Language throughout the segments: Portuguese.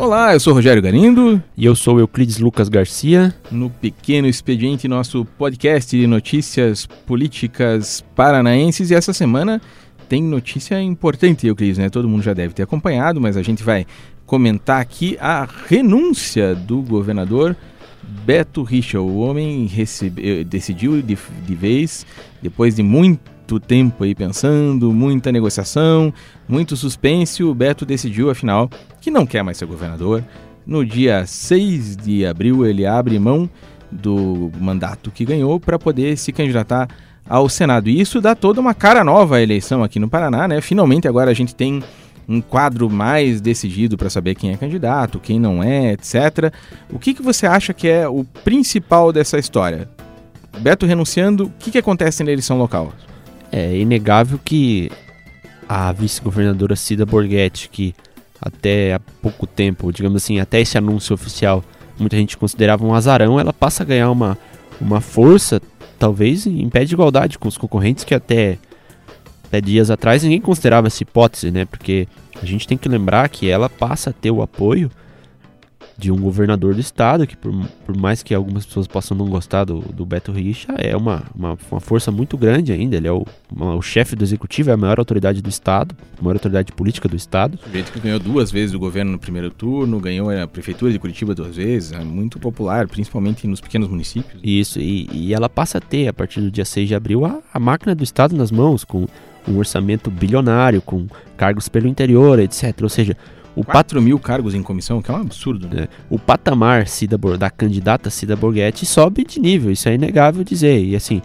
Olá, eu sou Rogério Garindo. E eu sou Euclides Lucas Garcia. No Pequeno Expediente, nosso podcast de notícias políticas paranaenses. E essa semana tem notícia importante, Euclides, né? Todo mundo já deve ter acompanhado, mas a gente vai comentar aqui a renúncia do governador Beto Richa. O homem recebe, decidiu de, de vez, depois de muito tempo aí pensando, muita negociação, muito suspense, o Beto decidiu, afinal, que não quer mais ser governador. No dia 6 de abril, ele abre mão do mandato que ganhou para poder se candidatar ao Senado. E isso dá toda uma cara nova à eleição aqui no Paraná, né? Finalmente agora a gente tem um quadro mais decidido para saber quem é candidato, quem não é, etc. O que, que você acha que é o principal dessa história? Beto renunciando, o que, que acontece na eleição local? É inegável que a vice-governadora Cida Borghetti, que até há pouco tempo, digamos assim, até esse anúncio oficial, muita gente considerava um azarão, ela passa a ganhar uma, uma força, talvez em pé de igualdade com os concorrentes que até até dias atrás ninguém considerava essa hipótese, né? Porque a gente tem que lembrar que ela passa a ter o apoio de um governador do estado, que por, por mais que algumas pessoas possam não gostar do, do Beto Richa, é uma, uma, uma, força muito grande ainda. Ele é o, uma, o chefe do executivo, é a maior autoridade do estado, a maior autoridade política do estado. O sujeito que ganhou duas vezes o governo no primeiro turno, ganhou a prefeitura de Curitiba duas vezes, é muito popular, principalmente nos pequenos municípios. Isso, e, e ela passa a ter, a partir do dia 6 de abril, a, a máquina do estado nas mãos, com um orçamento bilionário, com cargos pelo interior, etc. Ou seja, o 4 mil cargos em comissão, que é um absurdo. Né? É, o patamar Cida, da candidata Cida Borghetti sobe de nível, isso é inegável dizer. E assim,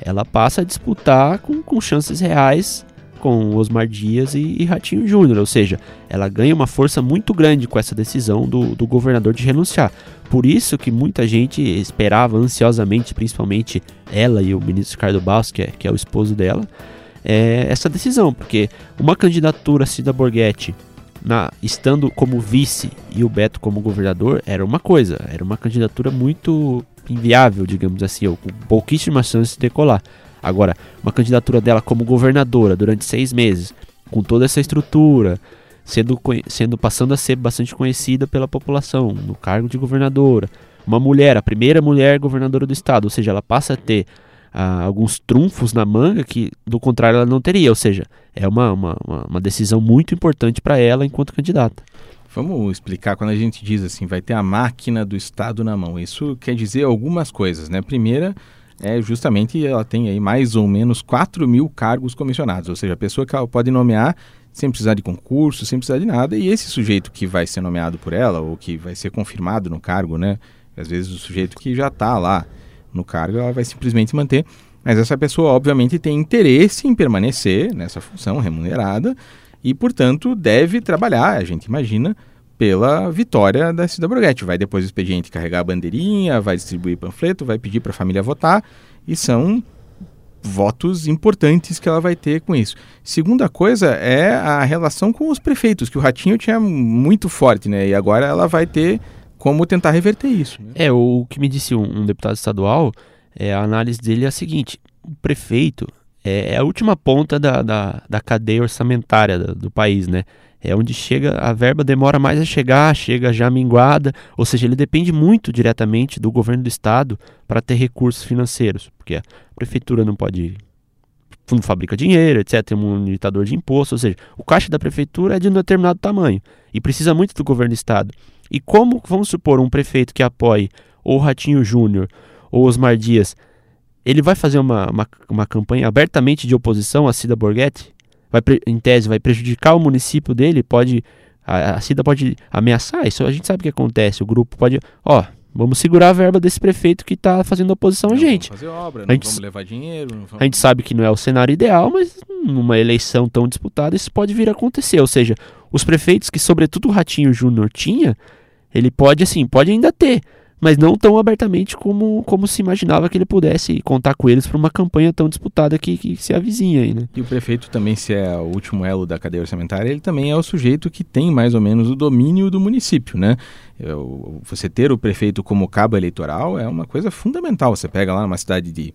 ela passa a disputar com, com chances reais com Osmar Dias e, e Ratinho Júnior, ou seja, ela ganha uma força muito grande com essa decisão do, do governador de renunciar. Por isso que muita gente esperava ansiosamente, principalmente ela e o ministro Ricardo Baus, que é, que é o esposo dela, é, essa decisão, porque uma candidatura Cida Borghetti na, estando como vice e o Beto como governador era uma coisa, era uma candidatura muito inviável, digamos assim, ou com pouquíssimas chances de decolar. Agora, uma candidatura dela como governadora durante seis meses, com toda essa estrutura, sendo, sendo passando a ser bastante conhecida pela população no cargo de governadora, uma mulher, a primeira mulher governadora do estado, ou seja, ela passa a ter alguns trunfos na manga que, do contrário, ela não teria. Ou seja, é uma, uma, uma decisão muito importante para ela enquanto candidata. Vamos explicar quando a gente diz assim, vai ter a máquina do Estado na mão. Isso quer dizer algumas coisas, né? Primeira é justamente ela tem aí mais ou menos 4 mil cargos comissionados, ou seja, a pessoa que ela pode nomear sem precisar de concurso, sem precisar de nada, e esse sujeito que vai ser nomeado por ela, ou que vai ser confirmado no cargo, né? Às vezes o sujeito que já está lá no cargo, ela vai simplesmente manter. Mas essa pessoa, obviamente, tem interesse em permanecer nessa função remunerada e, portanto, deve trabalhar, a gente imagina, pela vitória da Cida Borghetti. Vai depois do expediente carregar a bandeirinha, vai distribuir panfleto, vai pedir para a família votar e são votos importantes que ela vai ter com isso. Segunda coisa é a relação com os prefeitos, que o Ratinho tinha muito forte, né? E agora ela vai ter como tentar reverter isso. Né? É, o que me disse um, um, deputado estadual, é, a análise dele é a seguinte: o prefeito é, é a última ponta da, da, da cadeia orçamentária do, do, país, né? É onde chega, a verba demora mais a chegar, chega já minguada, ou seja, ele depende muito diretamente do governo do estado para ter recursos financeiros, porque a prefeitura não pode não fabrica dinheiro, etc. Tem um limitador de imposto, ou seja, o caixa da prefeitura é de um determinado tamanho e precisa muito do governo do estado. E como, vamos supor, um prefeito que apoie ou Ratinho Júnior ou Osmar Dias, ele vai fazer uma, uma, uma campanha abertamente de oposição à Cida Borghetti? Vai, em tese, vai prejudicar o município dele? Pode a, a Cida pode ameaçar? Isso a gente sabe o que acontece. O grupo pode, ó, Vamos segurar a verba desse prefeito que está fazendo oposição não a gente. Vamos fazer obra, a gente, vamos levar dinheiro. Vamos... A gente sabe que não é o cenário ideal, mas numa eleição tão disputada isso pode vir a acontecer. Ou seja, os prefeitos que, sobretudo o Ratinho Júnior tinha, ele pode, assim, pode ainda ter, mas não tão abertamente como, como se imaginava que ele pudesse contar com eles para uma campanha tão disputada que, que se avizinha aí, né? E o prefeito também, se é o último elo da cadeia orçamentária, ele também é o sujeito que tem mais ou menos o domínio do município, né? Você ter o prefeito como cabo eleitoral é uma coisa fundamental. Você pega lá numa cidade de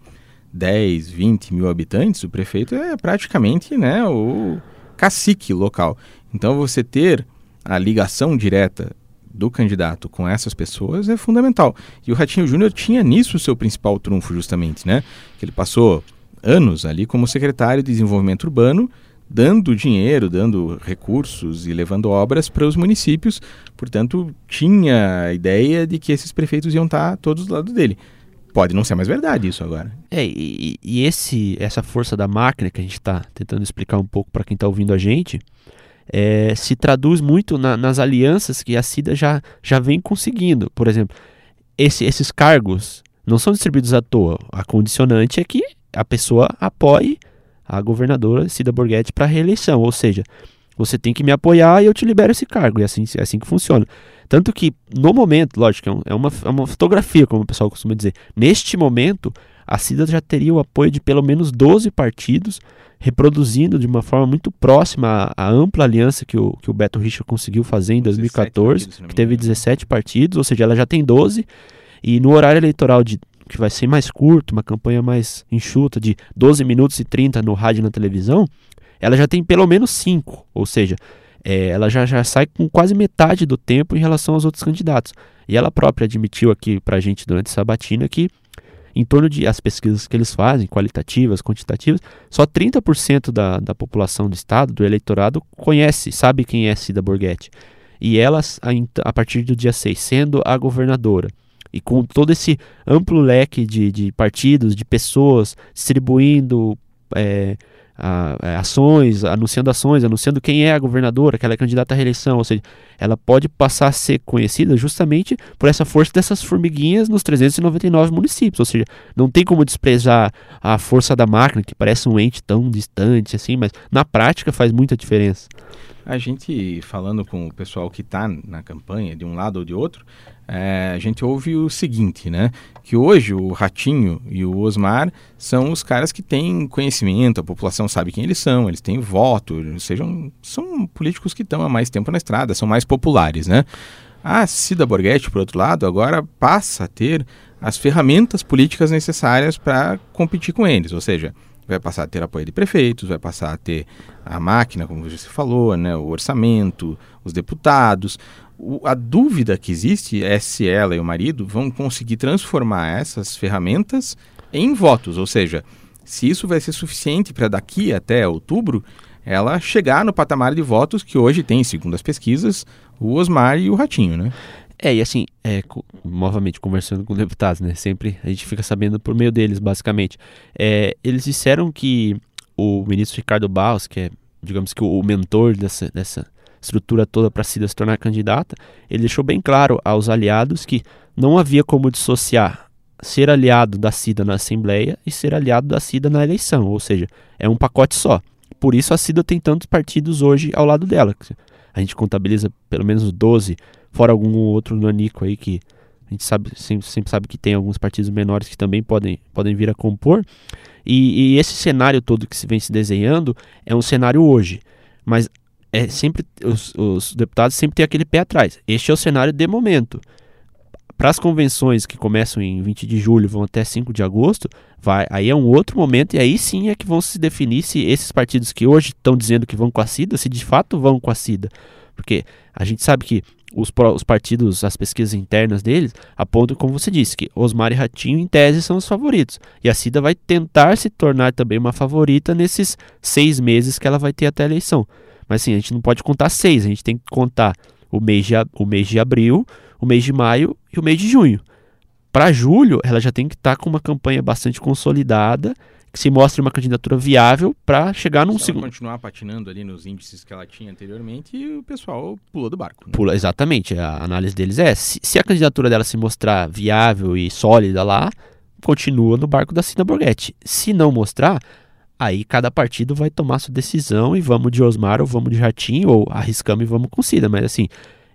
10, 20 mil habitantes, o prefeito é praticamente né, o cacique local. Então você ter a ligação direta do candidato com essas pessoas é fundamental. E o Ratinho Júnior tinha nisso o seu principal trunfo, justamente, né? Que ele passou anos ali como secretário de desenvolvimento urbano, dando dinheiro, dando recursos e levando obras para os municípios. Portanto, tinha a ideia de que esses prefeitos iam estar todos do lado dele. Pode não ser mais verdade isso agora. É, e, e esse, essa força da máquina que a gente está tentando explicar um pouco para quem está ouvindo a gente, é, se traduz muito na, nas alianças que a CIDA já, já vem conseguindo. Por exemplo, esse, esses cargos não são distribuídos à toa. A condicionante é que a pessoa apoie a governadora Cida Borghetti para reeleição. Ou seja, você tem que me apoiar e eu te libero esse cargo. E assim, é assim que funciona. Tanto que, no momento, lógico, é, é, uma, é uma fotografia, como o pessoal costuma dizer. Neste momento, a CIDA já teria o apoio de pelo menos 12 partidos, reproduzindo de uma forma muito próxima a, a ampla aliança que o, que o Beto Richa conseguiu fazer em 2014, partidos, que teve 17 partidos, ou seja, ela já tem 12. E no horário eleitoral de que vai ser mais curto, uma campanha mais enxuta, de 12 minutos e 30 no rádio e na televisão, ela já tem pelo menos 5. Ou seja, é, ela já, já sai com quase metade do tempo em relação aos outros candidatos. E ela própria admitiu aqui para a gente durante essa batina que, em torno de as pesquisas que eles fazem, qualitativas, quantitativas, só 30% da, da população do estado, do eleitorado, conhece, sabe quem é Cida Borghetti. E elas, a, a partir do dia 6, sendo a governadora, e com todo esse amplo leque de, de partidos, de pessoas distribuindo é, a, ações, anunciando ações, anunciando quem é a governadora, que ela é candidata à reeleição, ou seja, ela pode passar a ser conhecida justamente por essa força dessas formiguinhas nos 399 municípios, ou seja, não tem como desprezar a força da máquina, que parece um ente tão distante assim, mas na prática faz muita diferença. A gente, falando com o pessoal que está na campanha, de um lado ou de outro, é, a gente ouve o seguinte, né? Que hoje o Ratinho e o Osmar são os caras que têm conhecimento, a população sabe quem eles são, eles têm voto, sejam, são políticos que estão há mais tempo na estrada, são mais populares, né? A Cida Borghetti, por outro lado, agora passa a ter as ferramentas políticas necessárias para competir com eles, ou seja, vai passar a ter apoio de prefeitos, vai passar a ter a máquina, como você falou, né, o orçamento, os deputados. O, a dúvida que existe é se ela e o marido vão conseguir transformar essas ferramentas em votos, ou seja, se isso vai ser suficiente para daqui até outubro ela chegar no patamar de votos que hoje tem, segundo as pesquisas, o Osmar e o Ratinho, né? É, e assim, é, novamente conversando com deputados, né? Sempre a gente fica sabendo por meio deles, basicamente. É, eles disseram que o ministro Ricardo Barros, que é, digamos que o, mentor dessa, dessa estrutura toda para Cida se tornar candidata, ele deixou bem claro aos aliados que não havia como dissociar ser aliado da Cida na Assembleia e ser aliado da Cida na eleição, ou seja, é um pacote só. Por isso a Cida tem tantos partidos hoje ao lado dela. A gente contabiliza pelo menos 12 fora algum outro nanico aí que a gente sabe, sempre, sempre sabe que tem alguns partidos menores que também podem, podem vir a compor. E, e, esse cenário todo que se vem se desenhando é um cenário hoje. Mas é sempre os, os deputados sempre têm aquele pé atrás. Este é o cenário de momento. Para as convenções que começam em 20 de julho vão até 5 de agosto, vai, aí é um outro momento e aí sim é que vão se definir se esses partidos que hoje estão dizendo que vão com a SIDA, se de fato vão com a SIDA. Porque a gente sabe que os, os, partidos, as pesquisas internas deles, apontam, como você disse, que Osmar e Ratinho, em tese, são os favoritos. E a Cida vai tentar se tornar também uma favorita nesses seis meses que ela vai ter até a eleição. Mas assim, a gente não pode contar seis, a gente tem que contar o mês de, o mês de abril, o mês de maio e o mês de junho. Para julho, ela já tem que estar tá com uma campanha bastante consolidada que se mostre uma candidatura viável para chegar num segundo. continuar patinando ali nos índices que ela tinha anteriormente e o pessoal pula do barco. Né? Pula, exatamente. A análise deles é: se, se, a candidatura dela se mostrar viável e sólida lá, continua no barco da Cida Borghetti. Se não mostrar, aí cada partido vai tomar sua decisão e vamos de Osmar ou vamos de Ratinho ou arriscamos e vamos com Cida. Mas assim,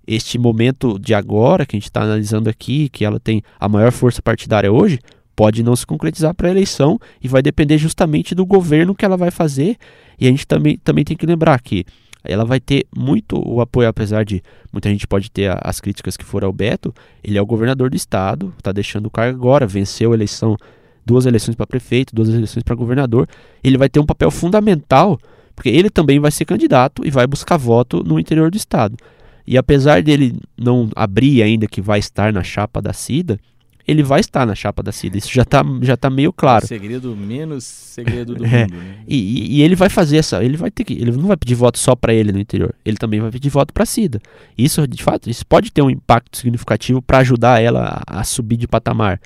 este momento de agora que a gente está analisando aqui, que ela tem a maior força partidária hoje, pode não se concretizar para a eleição e vai depender justamente do governo que ela vai fazer. E a gente também, também tem que lembrar que ela vai ter muito o apoio, apesar de muita gente pode ter as críticas que foram ao Beto, ele é o governador do estado, está deixando o cargo agora, venceu a eleição, duas eleições para prefeito, duas eleições para governador. Ele vai ter um papel fundamental, porque ele também vai ser candidato e vai buscar voto no interior do estado. E apesar dele não abrir ainda que vai estar na chapa da Cida, ele vai estar na chapa da Cida. Isso já está já tá meio claro. O segredo menos segredo do é. mundo. Né? E, e, ele vai fazer essa. Ele vai ter que. Ele não vai pedir voto só para ele no interior. Ele também vai pedir voto para a Cida. Isso, de fato, isso pode ter um impacto significativo para ajudar ela a, a, subir de patamar.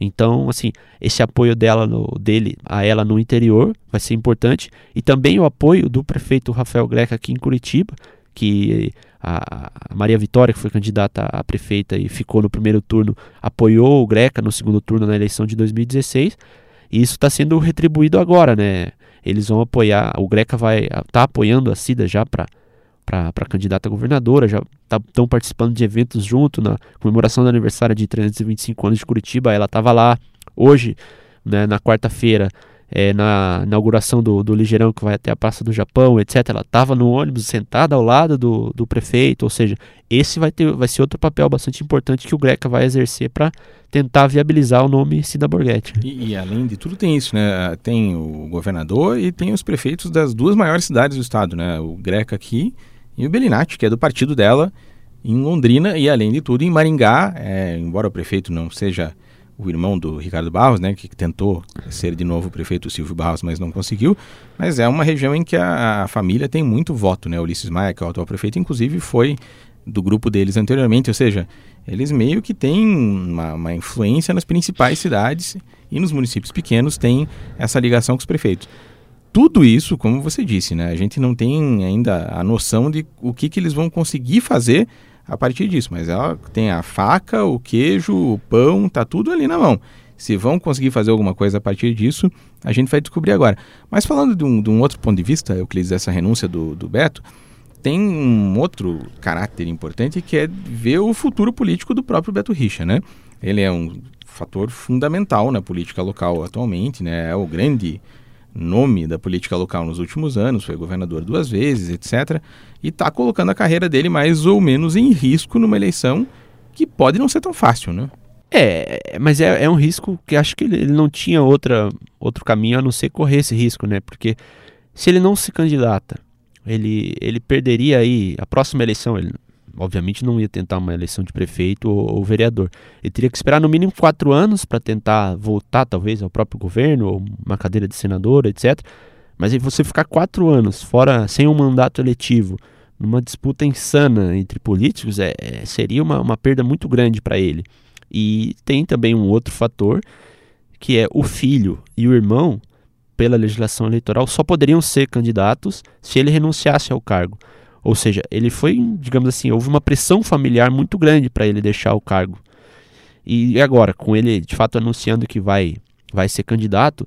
Então, assim, esse apoio dela no, dele a ela no interior vai ser importante. E também o apoio do prefeito Rafael Greca aqui em Curitiba, que a, Maria Vitória, que foi candidata a prefeita e ficou no primeiro turno, apoiou o Greca no segundo turno na eleição de 2016. E isso está sendo retribuído agora, né? Eles vão apoiar, o Greca vai tá apoiando a Cida já para para candidata a governadora, já estão tá, participando de eventos junto na comemoração do aniversário de 325 anos de Curitiba. Ela estava lá hoje, né, na quarta-feira, é, na inauguração do, do Ligeirão, que vai até a Praça do Japão, etc. Ela estava no ônibus sentada ao lado do, do prefeito, ou seja, esse vai, ter, vai ser outro papel bastante importante que o Greca vai exercer para tentar viabilizar o nome Cida Borghetti. E, e, além de tudo tem isso, né? Tem o governador e tem os prefeitos das duas maiores cidades do estado, né? O Greca aqui e o Belinati, que é do partido dela, em Londrina e além de tudo em Maringá, é, embora o prefeito não seja o irmão do Ricardo Barros, né, que tentou ser de novo prefeito Silvio Barros, mas não conseguiu. Mas é uma região em que a, a família tem muito voto, né? Ulisses Maia, que é o atual prefeito, inclusive foi do grupo deles anteriormente, ou seja, eles meio que têm uma, uma influência nas principais cidades e nos municípios pequenos têm essa ligação com os prefeitos. Tudo isso, como você disse, né? A gente não tem ainda a noção de o que, que eles vão conseguir fazer a partir disso. Mas ela tem a faca, o queijo, o pão, tá tudo ali na mão. Se vão conseguir fazer alguma coisa a partir disso, a gente vai descobrir agora. Mas falando de um, de um outro ponto de vista, Euclides, essa renúncia do, do Beto, tem um outro caráter importante que é ver o futuro político do próprio Beto Richa, né? Ele é um fator fundamental na política local atualmente, né? É o grande nome da política local nos últimos anos, foi governador duas vezes, etc. E está colocando a carreira dele mais ou menos em risco numa eleição que pode não ser tão fácil, né? É, mas é, é um risco que acho que ele, não tinha outra, outro caminho a não ser correr esse risco, né? Porque se ele não se candidata, ele, ele perderia aí a próxima eleição, ele obviamente não ia tentar uma eleição de prefeito ou, ou vereador. Ele teria que esperar no mínimo quatro anos para tentar voltar, talvez, ao próprio governo, ou uma cadeira de senador, etc. Mas se você ficar quatro anos fora, sem um mandato eletivo, numa disputa insana entre políticos, é, é seria uma, uma perda muito grande para ele. E tem também um outro fator, que é o filho e o irmão, pela legislação eleitoral, só poderiam ser candidatos se ele renunciasse ao cargo. Ou seja, ele foi, digamos assim, houve uma pressão familiar muito grande para ele deixar o cargo. E agora, com ele de fato anunciando que vai, vai ser candidato,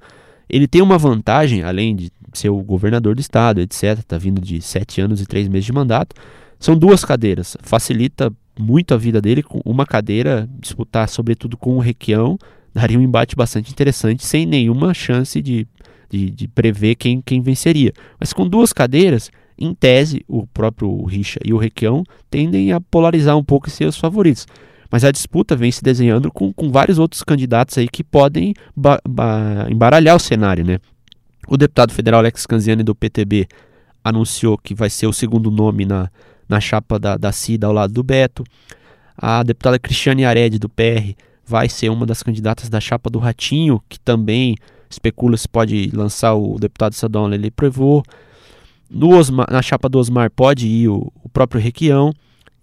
ele tem uma vantagem, além de ser o governador do estado, etc., está vindo de sete anos e três meses de mandato, são duas cadeiras. Facilita muito a vida dele, com uma cadeira, disputar sobretudo com o Requião, daria um embate bastante interessante, sem nenhuma chance de, de, de prever quem, quem venceria. Mas com duas cadeiras, em tese, o próprio Richa e o Requião tendem a polarizar um pouco e ser os favoritos. Mas a disputa vem se desenhando com, com vários outros candidatos aí que podem embaralhar o cenário, né? O deputado federal Alex Canziani do PTB anunciou que vai ser o segundo nome na, na chapa da, da CIDA ao lado do Beto. A deputada Cristiane Ared do PR vai ser uma das candidatas da chapa do Ratinho, que também especula se pode lançar o deputado estadual Lele Prevot. No Osmar, na chapa do Osmar pode ir o, o próprio Requião,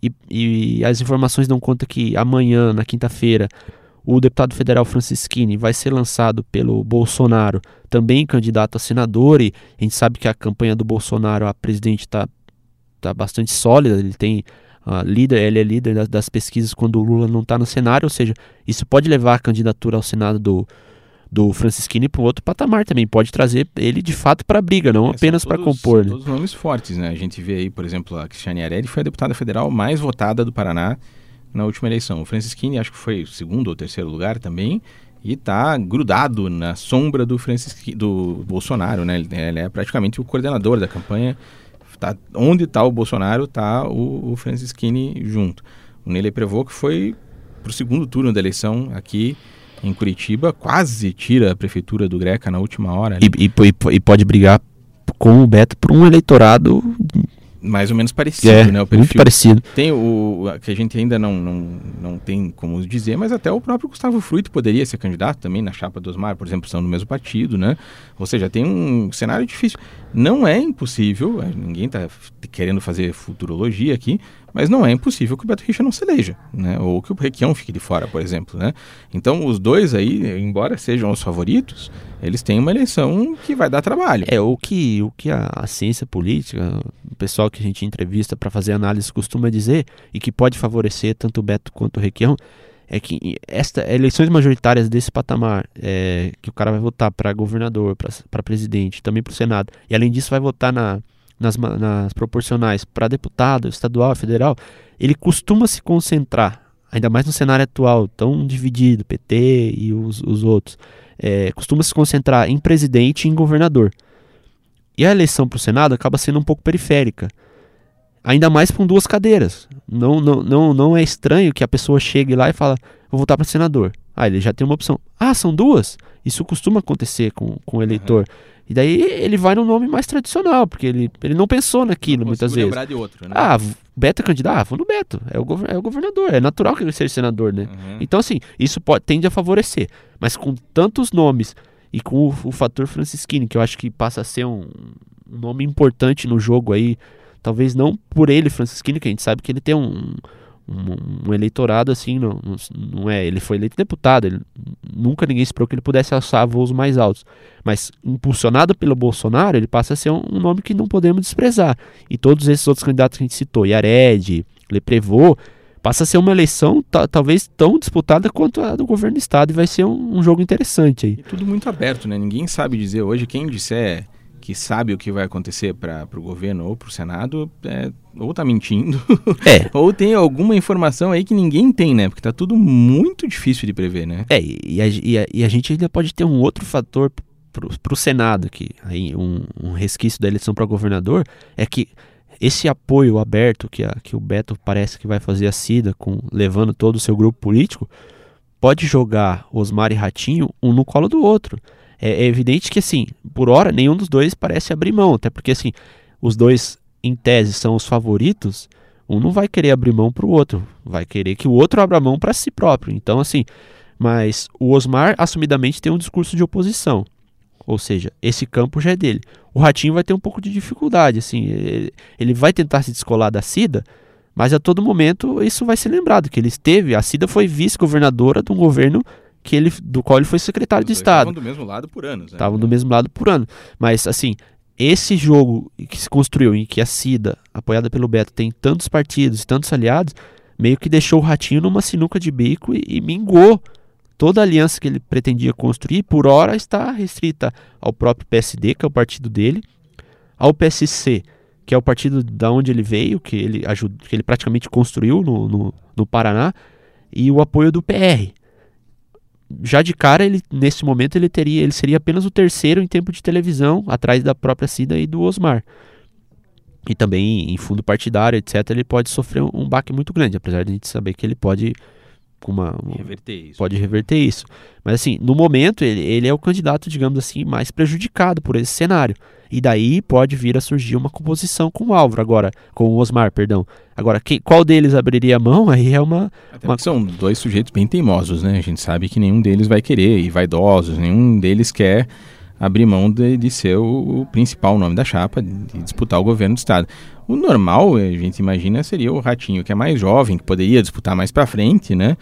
e, e, as informações dão conta que amanhã, na quinta-feira, o deputado federal Francisquini vai ser lançado pelo Bolsonaro, também candidato a senador, e a gente sabe que a campanha do Bolsonaro a presidente está tá bastante sólida, ele tem uh, líder, ele é líder das, das pesquisas quando o Lula não está no cenário, ou seja, isso pode levar a candidatura ao Senado do, do Francisquini para um outro patamar também. Pode trazer ele de fato para a briga, não é, apenas para compor. Né? Todos nomes fortes, né? A gente vê aí, por exemplo, a Cristiane Arelli foi a deputada federal mais votada do Paraná na última eleição. O Francisquini acho que foi segundo ou terceiro lugar também e está grudado na sombra do Francisquini, do Bolsonaro, né? Ele, ele, é praticamente o coordenador da campanha. Tá, onde está o Bolsonaro, está o, o Francisquini junto. O Nele Prevô que foi para o segundo turno da eleição aqui em Curitiba, quase tira a prefeitura do Greca na última hora. E, e, e, pode brigar com o Beto por um eleitorado mais ou menos parecido, É, né? O muito perfil. parecido. Tem o o- que a gente ainda não, não, não tem como dizer, mas até o próprio Gustavo Fruito poderia ser candidato também na chapa do Osmar, por exemplo, são do mesmo partido, né? Ou seja, tem um cenário difícil. Não é impossível, eh, ninguém está querendo fazer futurologia aqui, mas não é impossível que o Beto Richa não se eleja, né? Ou que o Requião fique de fora, por exemplo, né? Então, os dois aí, embora sejam os favoritos, eles têm uma eleição que vai dar trabalho. É, o que, o que a, a ciência política, o pessoal que a gente entrevista para fazer análise costuma dizer, e que pode favorecer tanto o Beto quanto o Requião, é que esta eleições majoritárias desse patamar, é, que o cara vai votar para governador, para presidente, também para o Senado, e além disso vai votar na, nas, nas proporcionais para deputado, estadual, federal, ele costuma se concentrar, ainda mais no cenário atual, tão dividido, PT e os, os outros, é, costuma se concentrar em presidente e em governador. E a eleição para o Senado acaba sendo um pouco periférica. Ainda mais com duas cadeiras. Não, não, não, não é estranho que a pessoa chegue lá e fala, vou votar para senador. Ah, ele já tem uma opção. Ah, são duas? Isso costuma acontecer com, com o eleitor. E daí ele vai no nome mais tradicional, porque ele, ele não pensou naquilo Não muitas vezes. de outro, né? Ah, Beto é candidato? Ah, vou no Beto. É o, é o governador. É natural que ele seja senador, né? Uhum. Então, assim, isso pode, tende a favorecer. Mas com tantos nomes e com o, o fator Francisquini, que eu acho que passa a ser um, um nome importante no jogo aí, talvez não por ele, Francisquini, que a gente sabe que ele tem um, um, um eleitorado assim, não, não, é, ele foi eleito deputado, ele, nunca ninguém esperou que ele pudesse alçar voos mais altos. Mas impulsionado pelo Bolsonaro, ele passa a ser um, um nome que não podemos desprezar. E todos esses outros candidatos que a gente citou, Yared, Leprevô, passa a ser uma eleição ta- talvez tão disputada quanto a do governo do estado e vai ser um, um jogo interessante aí. E tudo muito aberto, né? Ninguém sabe dizer hoje. Quem disser que sabe o que vai acontecer para o governo ou para o Senado, é, ou tá mentindo, É. ou tem alguma informação aí que ninguém tem, né? Porque tá tudo muito difícil de prever, né? É, e e a, e a- e a gente ainda pode ter um outro fator para o Senado, que aí um, um resquício da eleição para governador, é que esse apoio aberto que, a- que o Beto parece que vai fazer a Cida, com, levando todo o seu grupo político, pode jogar Osmar e Ratinho um no colo do outro. É, é evidente que, assim, por hora, nenhum dos dois parece abrir mão, até porque, assim, os dois, em tese, são os favoritos, um não vai querer abrir mão para o outro, vai querer que o outro abra mão para si próprio. Então, assim, mas o Osmar assumidamente tem um discurso de oposição. Ou seja, esse campo já é dele. O Ratinho vai ter um pouco de dificuldade, assim, ele, vai tentar se descolar da Cida, mas a todo momento isso vai ser lembrado que ele esteve, a Cida foi vice-governadora de um governo que ele, do qual ele foi secretário Os de Estado. estavam do mesmo lado por anos, né? Estavam do mesmo lado por ano. Mas, assim, esse jogo que se construiu em que a Cida, apoiada pelo Beto, tem tantos partidos e tantos aliados, meio que deixou o Ratinho numa sinuca de bico e, e mingou toda a aliança que ele pretendia construir. Por hora está restrita ao próprio PSD, que é o partido dele, ao PSC, que é o partido da onde ele veio, que ele, ajudou, que ele praticamente construiu no, no, no Paraná, e o apoio do PR já de cara ele nesse momento ele teria ele seria apenas o terceiro em tempo de televisão atrás da própria Cida e do Osmar. E também em fundo partidário etc ele pode sofrer um, baque muito grande apesar de a gente saber que ele pode com uma, uma- Reverter isso. pode reverter isso mas assim no momento ele, ele é o candidato digamos assim mais prejudicado por esse cenário e daí pode vir a surgir uma composição com o Álvaro agora com o Osmar perdão agora quem, qual deles abriria a mão aí é uma uma- são dois sujeitos bem teimosos, né? A gente sabe que nenhum deles vai querer, e vaidosos, nenhum deles quer abrir mão de, de ser o, o principal nome da chapa, de disputar o governo do Estado. O normal, a gente imagina, seria o Ratinho, que é mais jovem, que poderia disputar mais pra frente, né?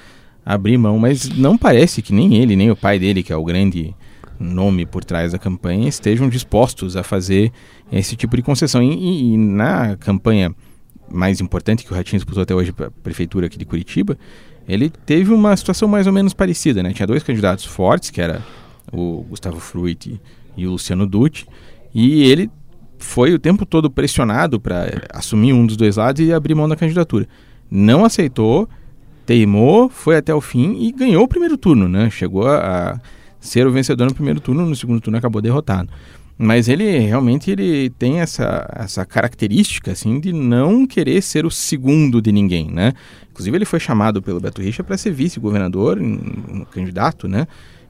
Abrir mão, mas não parece que nem ele, nem o pai dele, que é o grande nome por trás da campanha, estejam dispostos a fazer esse tipo de concessão. E, e- e na campanha mais importante que o Ratinho disputou até hoje para a prefeitura aqui de Curitiba, ele teve uma situação mais ou menos parecida, né? Tinha dois candidatos fortes, que era o Gustavo Fruit e o Luciano Dutti, e ele foi o tempo todo pressionado para assumir um dos dois lados e abrir mão da candidatura. Não aceitou, teimou, foi até o fim e ganhou o primeiro turno, né? Chegou a, ser o vencedor no primeiro turno, no segundo turno acabou derrotado. Mas ele realmente ele tem essa, essa característica assim de não querer ser o segundo de ninguém, né? Inclusive ele foi chamado pelo Beto Richa para ser vice-governador, um candidato, né?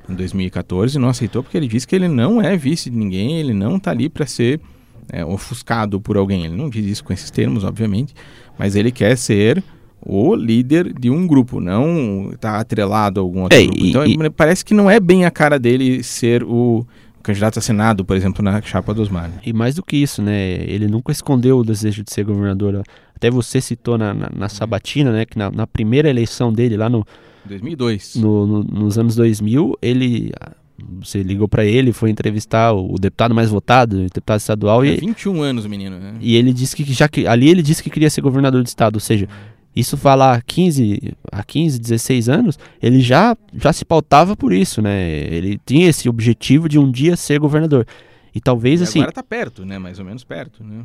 Em 2014 não aceitou porque ele disse que ele não é vice de ninguém, ele não está ali para ser é, ofuscado por alguém. Ele não diz isso com esses termos, obviamente, mas ele quer ser o líder de um grupo, não está atrelado a algum outro É, grupo. e- Então e- parece que não é bem a cara dele ser o candidato a Senado, por exemplo, na chapa do Osmar. né? E mais do que isso, né? Ele nunca escondeu o desejo de ser governador. Até você citou na, na, na Sabatina, né? Que na, na primeira eleição dele, lá no, 2002. no- no- nos anos 2000, ele. Você ligou pra ele, foi entrevistar o, deputado mais votado, o deputado estadual, É e, 21 anos, menino. Né? e ele disse que já que. Ali ele disse que queria ser governador do estado. Ou seja, isso falar há 15, há 15, 16 anos, ele já, já se pautava por isso, né? Ele tinha esse objetivo de um dia ser governador. E talvez E assim. agora tá perto, né? Mais ou menos perto, né?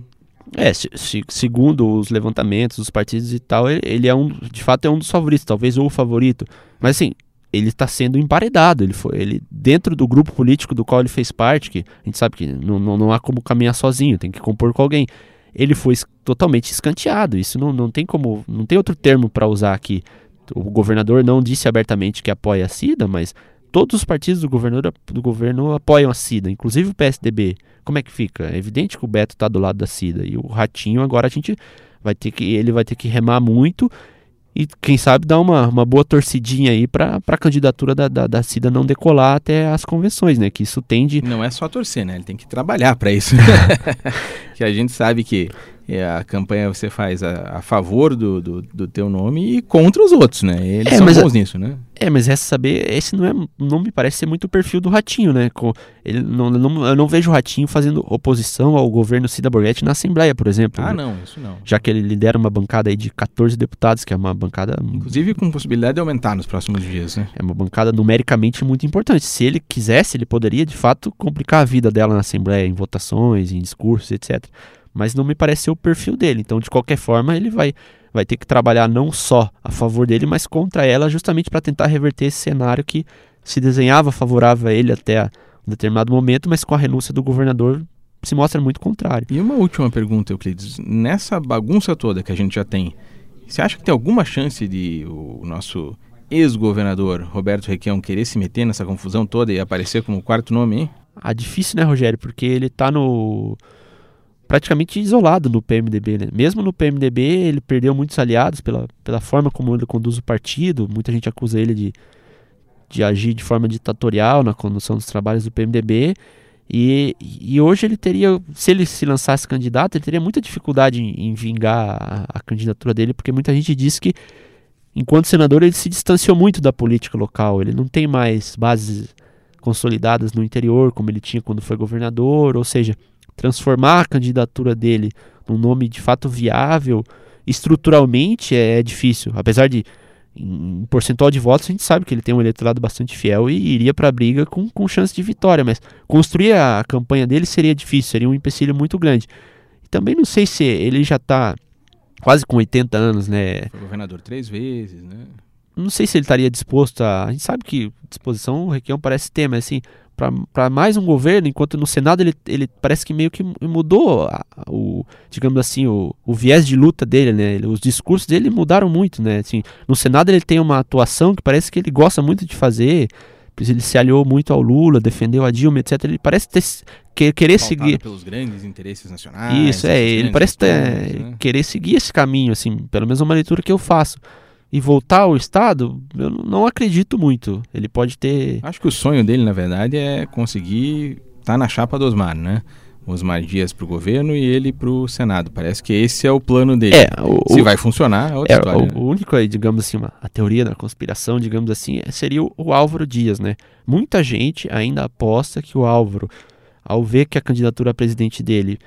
É, se- se- segundo os levantamentos dos partidos e tal, ele, é um, de fato é um dos favoritos, talvez o favorito. Mas assim, ele está sendo emparedado. Ele foi, ele dentro do grupo político do qual ele fez parte, que a gente sabe que não, não, não há como caminhar sozinho, tem que compor com alguém. Ele foi totalmente escanteado. Isso não, não tem como, não tem outro termo para usar aqui. O governador não disse abertamente que apoia a SIDA, mas todos os partidos do governo, do governo apoiam a SIDA, inclusive o PSDB. Como é que fica? É evidente que o Beto está do lado da SIDA e o Ratinho agora a gente vai ter que ele vai ter que remar muito e quem sabe dar uma, uma boa torcidinha aí para a candidatura da, da, da Cida não decolar até as convenções, né? Que isso tende. Não é só torcer, né? Ele tem que trabalhar para isso. que a gente sabe que é, a campanha você faz a, a favor do, do, do teu nome e contra os outros, né? Eles É, são mas a- bons nisso, né? É, mas resta saber, esse não é, não me parece ser muito o perfil do Ratinho, né? Com, ele não, não, eu não vejo o Ratinho fazendo oposição ao governo Cida Borghetti na Assembleia, por exemplo. Ah, não, isso não. Já que ele lidera uma bancada aí de 14 deputados, que é uma bancada Inclusive com possibilidade de aumentar nos próximos dias, né? É uma bancada numericamente muito importante. Se ele quisesse, ele poderia de fato complicar a vida dela na Assembleia, em votações, em discursos, etc. Mas não me parece ser o perfil dele. Então, de qualquer forma, ele vai, vai ter que trabalhar não só a favor dele, mas contra ela, justamente para tentar reverter esse cenário que se desenhava favorável a ele até um determinado momento, mas com a renúncia do governador se mostra muito contrário. E uma última pergunta, Euclides. Nessa bagunça toda que a gente já tem, você acha que tem alguma chance de o nosso ex-governador Roberto Requião querer se meter nessa confusão toda e aparecer como quarto nome, hein? Ah, difícil, né, Rogério? Porque ele tá no. Praticamente isolado no PMDB, né? Mesmo no PMDB, ele perdeu muitos aliados pela, pela forma como ele conduz o partido. Muita gente acusa ele de, de agir de forma ditatorial na condução dos trabalhos do PMDB. E, e hoje ele teria, se ele se lançasse candidato, ele teria muita dificuldade em, em vingar a, a candidatura dele, porque muita gente diz que, enquanto senador, ele se distanciou muito da política local. Ele não tem mais bases consolidadas no interior, como ele tinha quando foi governador, ou seja, transformar a candidatura dele num nome de fato viável, estruturalmente é, é difícil. Apesar de, em, em percentual de votos, a gente sabe que ele tem um eleitorado bastante fiel e iria para a briga com, com chance de vitória, mas construir a campanha dele seria difícil, seria um empecilho muito grande. E também não sei se ele já está quase com 80 anos, né? Foi governador três vezes, né? não sei se ele estaria disposto a. A gente sabe que disposição o Requião parece ter, mas assim, para mais um governo, enquanto no Senado ele, ele parece que meio que mudou a- o, digamos assim, o, o viés de luta dele, né? Os discursos dele mudaram muito, né? Assim, no Senado ele tem uma atuação que parece que ele gosta muito de fazer. pois Ele se aliou muito ao Lula, defendeu a Dilma, etc. Ele parece ter, que- querer Pautada seguir. pelos grandes interesses nacionais. Isso, é, ele parece ter- né? querer seguir esse caminho, assim, pelo menos uma leitura que eu faço. E voltar ao Estado, eu não- acredito muito. Ele pode ter. Acho que o sonho dele, na verdade, é conseguir estar na chapa do Osmar, né? Osmar Dias pro governo e ele pro Senado. Parece que esse é o plano dele. É, o, Se o- vai funcionar, é outra é, história. o, né? o único, aí, digamos assim, uma, a teoria da conspiração, digamos assim, é- seria o, o Álvaro Dias, né? Muita gente ainda aposta que o Álvaro, ao ver que a candidatura a presidente dele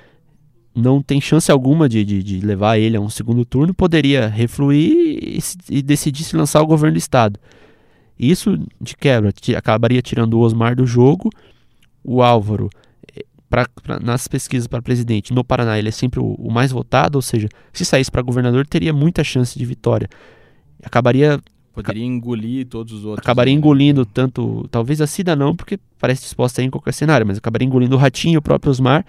não tem chance alguma de, de, de levar ele a um segundo turno, poderia refluir e, e decidir se lançar o governo do Estado. Isso, de quebra, acabaria tirando o Osmar do jogo. O Álvaro, eh, pra, pra- nas pesquisas para presidente no Paraná, ele é sempre o, o mais votado, ou seja, se saísse para governador, teria muita chance de vitória. Acabaria, Poderia engolir todos os outros. acabaria né? engolindo tanto, talvez a Cida não, porque parece disposta a ir em qualquer cenário, mas acabaria engolindo o Ratinho, o próprio Osmar,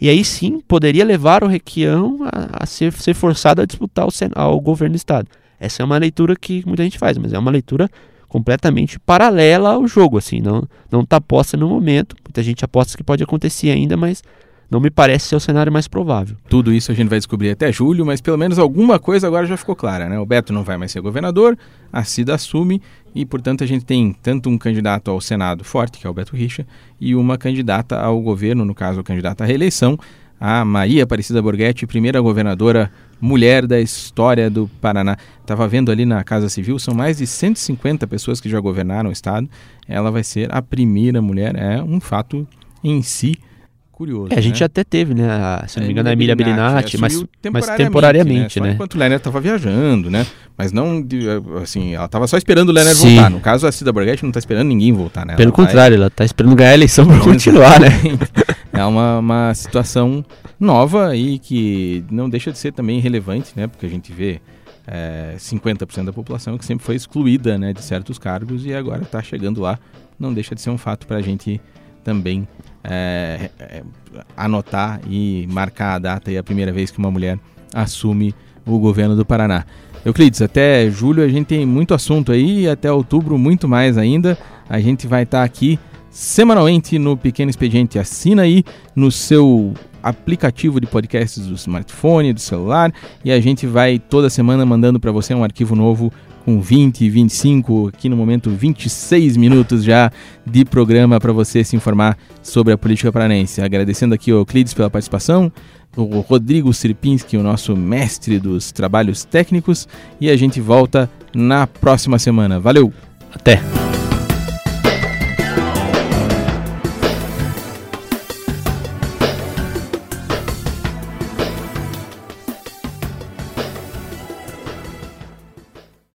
e aí sim poderia levar o Requião a, a ser, ser forçado a disputar o, ao governo do Estado. Essa é uma leitura que muita gente faz, mas é uma leitura completamente paralela ao jogo, assim, não não está posta no momento. Muita gente aposta que pode acontecer ainda, mas não me parece ser o cenário mais provável. Tudo isso a gente vai descobrir até julho, mas pelo menos alguma coisa agora já ficou clara, né? O Beto não vai mais ser governador, a Cida assume e, portanto, a gente tem tanto um candidato ao Senado forte, que é o Beto Richa, e uma candidata ao governo, no caso, candidata à reeleição, a Maria Aparecida Borghetti, primeira governadora mulher da história do Paraná. Estava vendo ali na Casa Civil, são mais de 150 pessoas que já governaram o estado. Ela vai ser a primeira mulher, é um fato em si curioso. É, a gente né? até teve, né? A, se não É, me engano, a Emília Belinati, mas, assumiu mas temporariamente, Só né? enquanto o Lerner estava viajando, né? Mas não, assim, ela estava só esperando o Lerner Sim. voltar. No caso, a Cida Borghetti não está esperando ninguém voltar, né? Pelo Ela vai- contrário, ela tá esperando ganhar a eleição para continuar, né? é uma, uma situação nova e que não deixa de ser também relevante, né? Porque a gente vê é, 50% da população que sempre foi excluída né, de certos cargos e agora está chegando lá. Não deixa de ser um fato para a gente também é, é, anotar e marcar a data e a primeira vez que uma mulher assume o governo do Paraná. Euclides, até julho a gente tem muito assunto aí até outubro muito mais ainda. A gente vai estar aqui semanalmente no Pequeno Expediente. Assina aí no seu aplicativo de podcasts do smartphone, do celular e a gente vai toda semana mandando para você um arquivo novo com 20, 25, aqui no momento 26 minutos já de programa para você se informar sobre a política paranense. Agradecendo aqui ao Euclides pela participação, o Rodrigo Sirpinski, o nosso mestre dos trabalhos técnicos, e a gente volta na próxima semana. Valeu! Até!